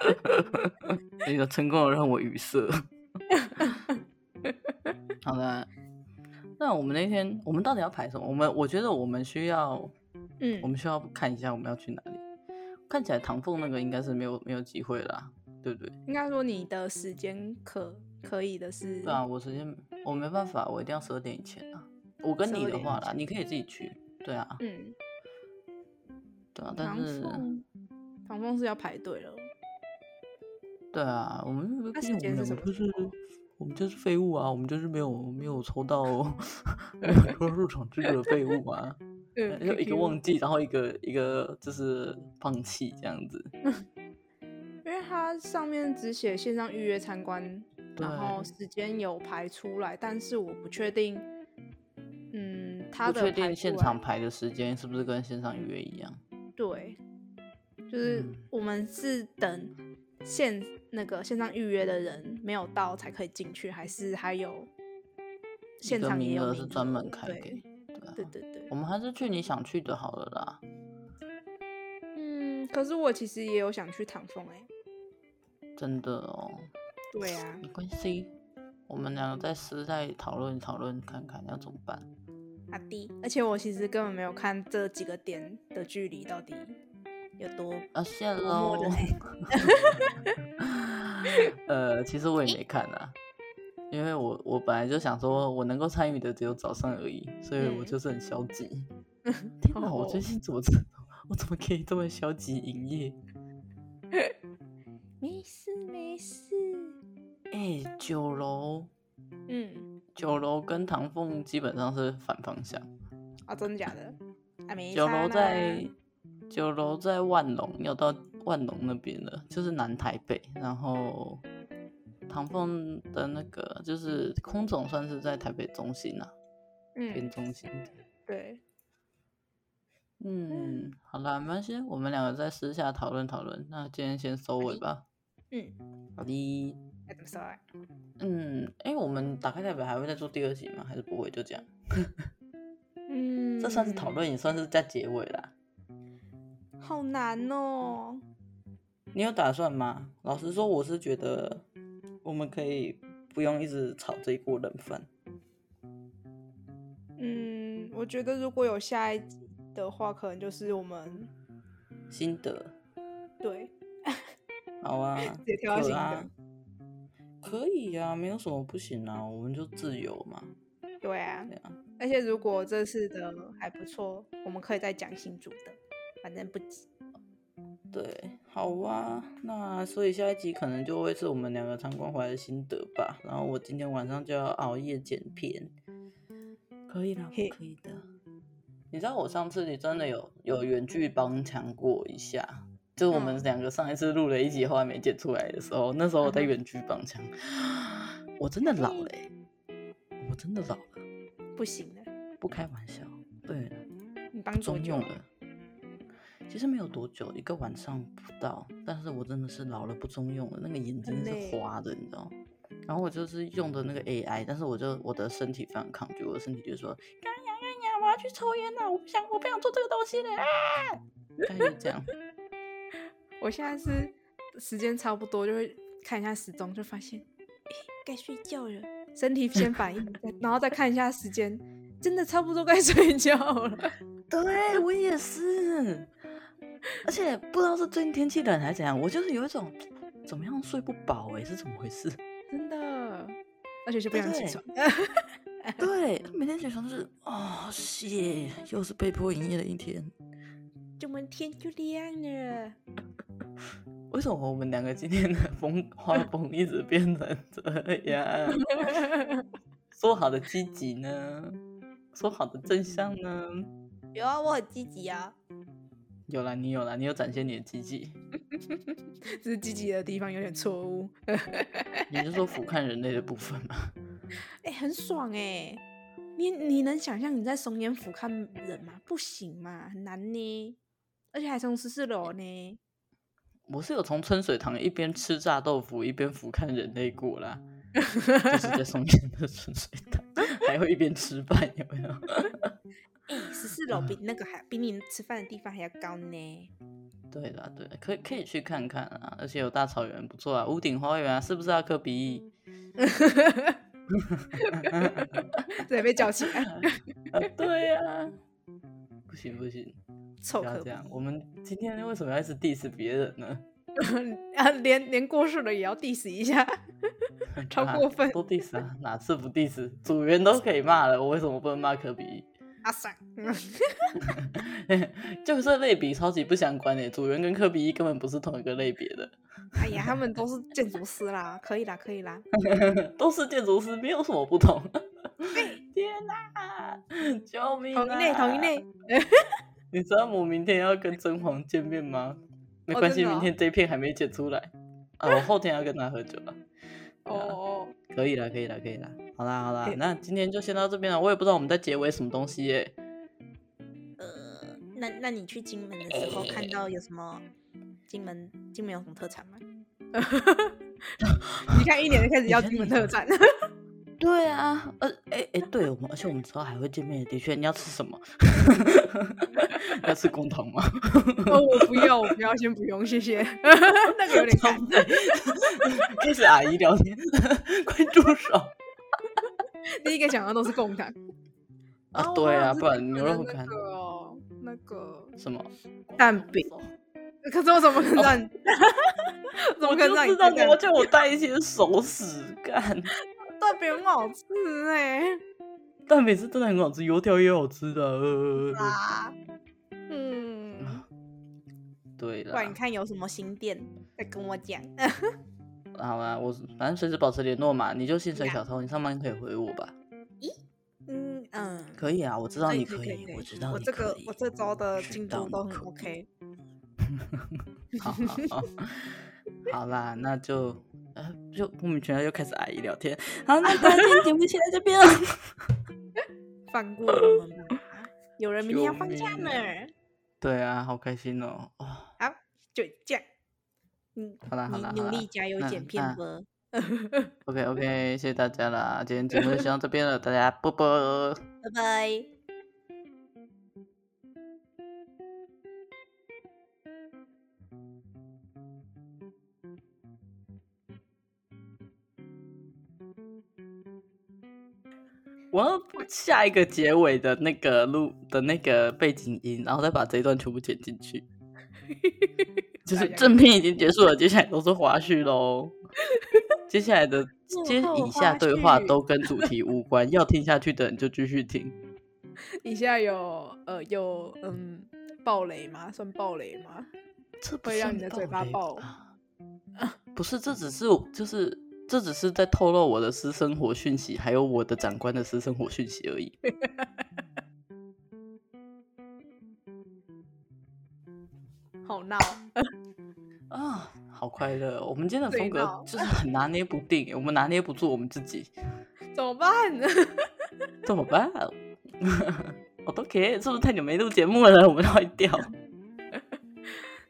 [LAUGHS] 那个成功的让我语塞。好的，那我们那天我们到底要排什么？我们我觉得我们需要，嗯，我们需要看一下我们要去哪里。看起来唐凤那个应该是没有没有机会啦。对不对？应该说你的时间可可以的是？对啊，我时间我没办法，我一定要十二点以前啊。我跟你的话啦，你可以自己去。对啊，嗯，对啊，但是唐凤是要排队了。对啊，我们毕竟我们两个就是我们就是废物啊，我们就是没有没有抽到 [LAUGHS] 没有抽到入场资格的废物啊。嗯，就一个忘记，然后一个一个就是放弃这样子。[LAUGHS] 它上面只写线上预约参观，然后时间有排出来，但是我不确定，嗯，他的不确定现场排的时间是不是跟线上预约一样？对，就是我们是等线那个线上预约的人没有到才可以进去，还是还有现场也有名额是专门开给？对对对对，我们还是去你想去的好了啦。嗯，可是我其实也有想去唐凤哎。真的哦，对啊，没关系，我们两个再私再讨论讨论，看看要怎么办。阿弟，而且我其实根本没有看这几个点的距离到底有多啊，谢喽。[LAUGHS] 呃，其实我也没看啊，因为我我本来就想说，我能够参与的只有早上而已，所以我就是很消极。[LAUGHS] 嗯、天哪，我最近怎么 [LAUGHS] 我怎么可以这么消极营业？没事，哎、欸，九楼，嗯，九楼跟唐凤基本上是反方向啊，真的假的？啊、九楼在九楼在万隆，要到万隆那边了，就是南台北。然后唐凤的那个就是空总，算是在台北中心啊，嗯，偏中心。对，嗯，好啦，没关系，我们两个再私下讨论讨论。那今天先收尾吧。嗯，好的。嗯，哎、欸，我们打开代表还会再做第二集吗？还是不会？就这样。嗯，[LAUGHS] 这算是讨论，也算是在结尾啦。好难哦。你有打算吗？老实说，我是觉得我们可以不用一直炒这一锅冷饭。嗯，我觉得如果有下一集的话，可能就是我们心得。对。好啊，可啊，可以呀、啊，没有什么不行啊，我们就自由嘛。对啊，对啊，而且如果这次的还不错，我们可以再讲新主的，反正不急。对，好啊，那所以下一集可能就会是我们两个参观回来的心得吧。然后我今天晚上就要熬夜剪片，可以的，可以的。你知道我上次你真的有有远距帮腔过一下。就我们两个上一次录了一集后来没剪出来的时候，那时候我在远距帮腔，我真的老了、欸，我真的老了，不行了，不开玩笑。对，你帮中用了，其实没有多久，一个晚上不到，但是我真的是老了不中用了，那个眼睛是花的，你知道吗？然后我就是用的那个 AI，但是我就我的身体非常抗拒，我的身体就说，干呀干呀，我要去抽烟了，我不想我不想做这个东西了啊，[LAUGHS] 大概是这样。我现在是时间差不多，就会看一下时钟，就发现，哎，该睡觉了，身体先反应，然后再看一下时间，真的差不多该 [LAUGHS] 睡觉了。对，我也是，而且不知道是最近天气冷还是怎样，我就是有一种怎么样睡不饱哎，是怎么回事？[LAUGHS] 真的，而且就不想起床。[LAUGHS] 对，对每天起床就是哦，谢，又是被迫营业的一天，怎么天就亮了？[LAUGHS] 为什么我们两个今天的风画风一直变成这样？[LAUGHS] 说好的积极呢？说好的正向呢？有啊，我很积极啊。有啦，你有啦，你有展现你的积极。[LAUGHS] 只是积极的地方有点错误。你是说俯瞰人类的部分吗？哎、欸，很爽哎、欸！你你能想象你在松烟俯瞰人吗？不行嘛，很难呢。而且还从十四楼呢。我是有从春水堂一边吃炸豆腐一边俯瞰人类过啦，[LAUGHS] 就是在松烟的春水堂，还会一边吃饭，有没有？哎、欸，十四楼比那个还比你吃饭的地方还要高呢。对啦，对，可以可以去看看啊，而且有大草原，不错啊，屋顶花园啊，是不是啊科比？[LAUGHS] 对，被叫起来。[LAUGHS] 啊对呀、啊，不行不行，臭可这样。我们今天为什么要一直 diss 别人呢？[LAUGHS] 啊，连连过世了也要 diss 一下，[LAUGHS] 超过分。都 diss 啊，哪次不 diss？组员都可以骂了，我为什么不能骂科比？[LAUGHS] 阿三，就是类比超级不相关的，组员跟科比一根本不是同一个类别的。哎呀，他们都是建筑师啦，可以啦，可以啦，都是建筑师，没有什么不同。天哪，救命啊！同一类，同一类。你知道我明天要跟甄嬛见面吗？没关系，明天这一片还没剪出来。啊，我后天要跟他喝酒了。哦，可以了，可以了，可以了。好啦好啦，欸、那今天就先到这边了。我也不知道我们在结尾什么东西耶。呃，那那你去金门的时候看到有什么？[LAUGHS] 金门金门有什么特产吗？[LAUGHS] 你看一年就开始要金门特产。对啊，呃，哎、欸、哎、欸，对我们，而且我们之后还会见面。的确，你要吃什么？[LAUGHS] 要吃贡糖吗？哦，我不要，我不要，先不用，谢谢。[LAUGHS] 那个有点干。开始阿姨聊天，[LAUGHS] 快住手。第一个想到都是贡糖啊，对啊，不然牛肉不看。那个那个什么蛋饼？可是我怎么可能让你？怎么可能让你？我就叫我带一些熟食干。蛋饼很好吃哎，蛋饼是真的很好吃，油条也好吃的。啊，嗯，对了。不然你看有什么新店再跟我讲。[LAUGHS] 好吧，我反正随时保持联络嘛，你就薪水小偷，你上班可以回我吧？咦，嗯嗯，可以啊，我知道你可以，我知道你可以。我这个我这周的进度都很 OK。好 [LAUGHS] 好好，[LAUGHS] 好啦，那就呃，就莫名其妙又开始阿姨聊天。好，那今天节目先到这边了，[LAUGHS] 放过我们吧，有人明天要放假呢。对啊，好开心哦。好，就这样。嗯，好啦好啦，努力加油剪片吧。[LAUGHS] OK OK，谢谢大家啦，今天节目就先到这边了，大家 [LAUGHS] 啵啵，拜拜。我要下一个结尾的那个录的那个背景音，然后再把这一段全部剪进去。[LAUGHS] 就是正片已经结束了，接下来都是花絮喽。[LAUGHS] 接下来的接以下对话都跟主题无关，要听下去的人就继续听。以下有呃有嗯暴雷吗？算暴雷吗？这会让你的嘴巴爆？[LAUGHS] 不是，这只是就是这只是在透露我的私生活讯息，还有我的长官的私生活讯息而已。[LAUGHS] 好闹 [LAUGHS] 啊。好快乐。我们今天的风格就是很拿捏不定，我们拿捏不住我们自己，怎么办呢？怎么办？[LAUGHS] 我都可以，是不是太久没录节目了？我们坏掉。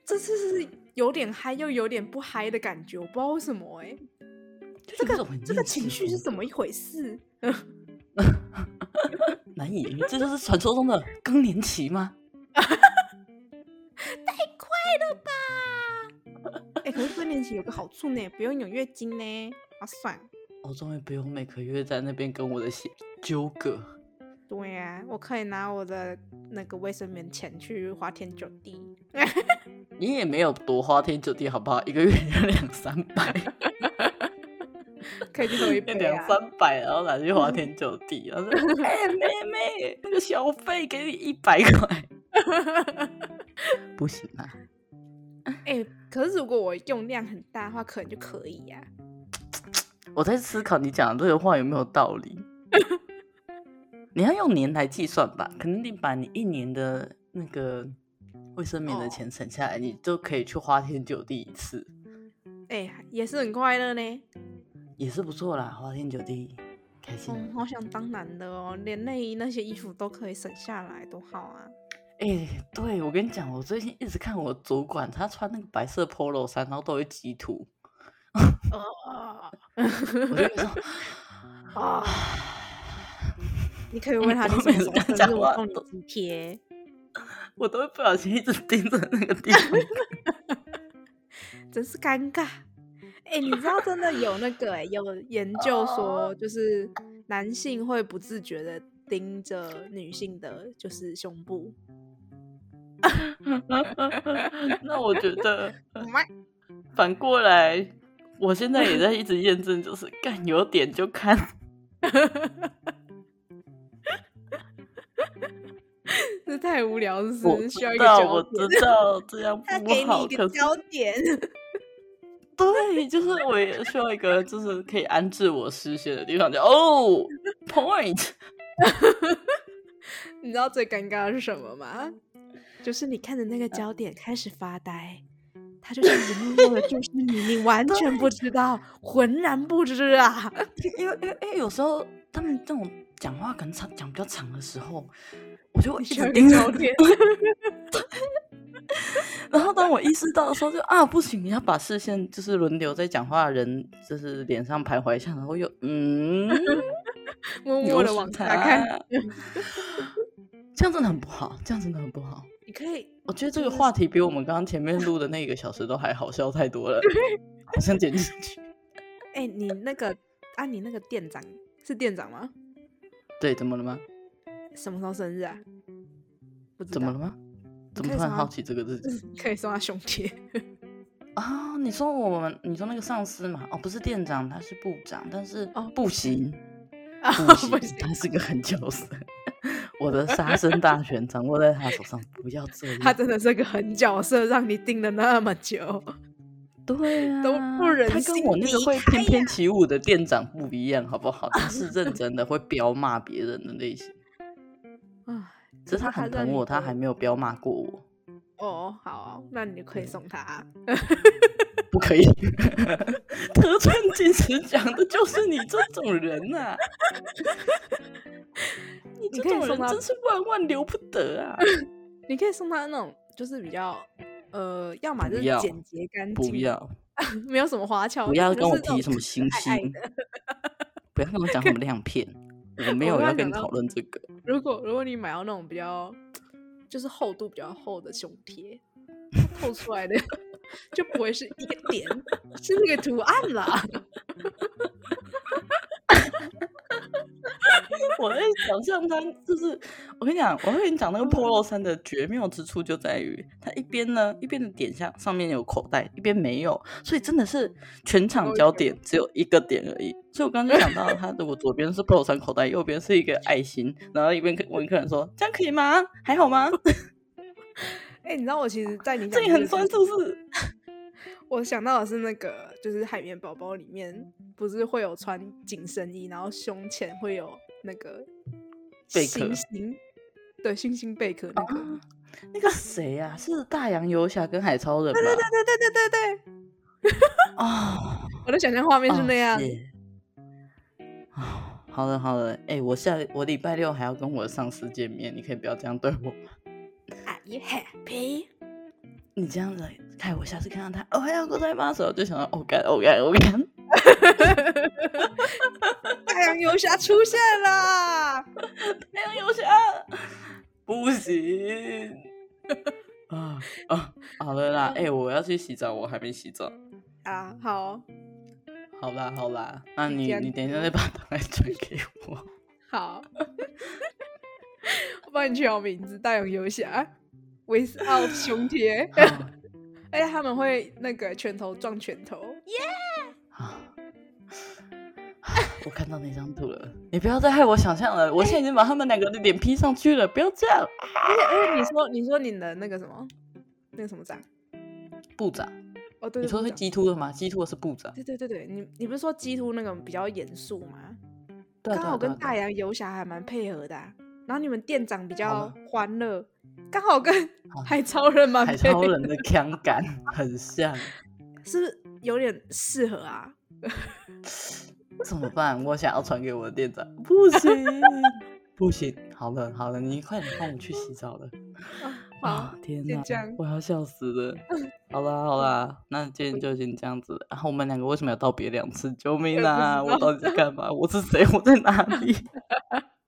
这次是有点嗨又有点不嗨的感觉，我不知道为什么哎、欸。这个这个情绪是怎么一回事？[LAUGHS] 难以言喻，这就是传说中的更年期吗？[LAUGHS] 太快了吧！哎、欸，可是更年期有个好处呢，不用有月经呢，划算。我终于不用每个月在那边跟我的血纠葛。对呀、啊，我可以拿我的那个卫生棉钱去花天酒地。你也没有多花天酒地，好不好？一个月 [LAUGHS] 两三百。[LAUGHS] 可以去喝一杯两三百，然后拿去花天酒地，然后说：[LAUGHS] “哎、欸，妹妹，那个小费给你一百块。[LAUGHS] ”不行啊！哎、欸，可是如果我用量很大的话，可能就可以呀、啊。[TSK] 我在思考你讲的这个话有没有道理。你要用年来计算吧，肯定你把你一年的那个卫生棉的钱省下来，哦、你就可以去花天酒地一次。哎、欸，也是很快乐呢。也是不错啦，花天酒地，开心。嗯，好想当男的哦，连内衣那些衣服都可以省下来，多好啊！哎、欸，对，我跟你讲，我最近一直看我主管，他穿那个白色 Polo 衫，然后都会挤土。哦，我就说 [LAUGHS] 啊，你可以问他，[LAUGHS] 你什么时候生日我送你津贴？我都会不小心一直盯着那个地方，[LAUGHS] 真是尴尬。哎、欸，你知道真的有那个哎、欸，有研究说，就是男性会不自觉的盯着女性的，就是胸部。[LAUGHS] 那我觉得 [LAUGHS] [LAUGHS] 反过来，我现在也在一直验证，就是干有点就看。这太无聊，是不是？需要一个焦点。我知道这样不好，他给你一个焦点。对，就是我也需要一个，就是可以安置我视线的地方，就哦，point。[LAUGHS] 你知道最尴尬的是什么吗？就是你看着那个焦点开始发呆，他就是默默的，注视你，你完全不知道，浑然不知啊。因为因为因为有时候他们这种讲话可能长讲比较长的时候，我就一直盯着。[LAUGHS] 然后当我意识到的时候就，就啊不行，你要把视线就是轮流在讲话的人就是脸上徘徊一下，然后又嗯，[LAUGHS] 默默的往下看，[LAUGHS] 这样真的很不好，这样真的很不好。你可以，我觉得这个话题比我们刚刚前面录的那个小时都还好笑太多了，[LAUGHS] 好像剪进去。哎、欸，你那个啊，你那个店长是店长吗？对，怎么了吗？什么时候生日啊？不知道。怎么了吗？怎么突然好奇这个日子？[LAUGHS] 可以送他胸贴啊！你说我们，你说那个上司嘛？哦，不是店长，他是部长，但是哦，不行，不行，他是个狠角色。我的杀生大权掌握在他手上，不要这 [LAUGHS] 样。他真的是个狠角色，让你盯了那么久。[LAUGHS] 对啊，都不忍心。他跟我那个会翩翩起舞的店长不一样，好不好？他是认真的，会彪骂别人的类型。只是他很疼我，他还没有彪骂过我。哦，好，那你就可以送他。[LAUGHS] 不可以，得寸进尺讲的就是你这种人呐、啊！你这种人真是万万留不得啊！[LAUGHS] 你可以送他那种，就是比较呃，要么就是简洁干净，不要，[LAUGHS] 没有什么花俏，不要跟我提什么星星，不要跟我讲什么亮片。我没有要跟你讨论这个。如果如果你买到那种比较，就是厚度比较厚的胸贴，透出来的 [LAUGHS] 就不会是一个点，是那个图案啦。[LAUGHS] [LAUGHS] 我在想象它，就是我跟你讲，我会跟你讲那个 Polo 衫的绝妙之处就在于，它一边呢，一边的点下上面有口袋，一边没有，所以真的是全场焦点只有一个点而已。所以我刚刚就想到，它如果左边是 Polo 衫口袋，右边是一个爱心，然后一边问客人说：“这样可以吗？还好吗？” [LAUGHS] 哎、欸，你知道我其实，在你这里很酸，是不是？我想到的是那个，就是海绵宝宝里面不是会有穿紧身衣，然后胸前会有那个星星，对，星星贝壳那个，啊、那个谁呀、啊？是大洋游侠跟海超人吧？对对对对对对对，[LAUGHS] 哦，我的想象画面是那样。啊，好的好的，哎、欸，我下我礼拜六还要跟我的上司见面，你可以不要这样对我吗？Are you happy？你这样子看我下次看到他，哦，还要过来吗？时候就想到，哦干，哦干，哦干。[LAUGHS] 太阳游侠出现了！[LAUGHS] 太阳游侠，不行啊啊！好了啦，哎、欸，我要去洗澡，我还没洗澡啊。好，好啦好啦，那你你等一下再把档案传给我。[LAUGHS] 好，我帮你取好名字，太阳游侠，without 胸贴。哎，他们会那个拳头撞拳头，耶、yeah!！啊我看到那张图了，你不要再害我想象了。我现在已经把他们两个的脸 P 上去了，不要这样。而且，而且你说，你说你的那个什么，那个什么长部长？哦，对，你说是激突的吗？激突的是部长。对对对对，你你不是说激突那个比较严肃吗？对刚好跟大洋游侠还蛮配合的、啊。然后你们店长比较欢乐，刚好跟海超人蛮配合。海超人的腔感很像，[LAUGHS] 是不是有点适合啊？[LAUGHS] 怎么办？我想要传给我的店长，不行，不行。好了好了，你快点帮我去洗澡了。啊，啊天哪，我要笑死了。好啦好啦，那今天就先这样子。然后我们两个为什么要道别两次？救命啊！我到底在干嘛？我是谁？我在哪里？[LAUGHS]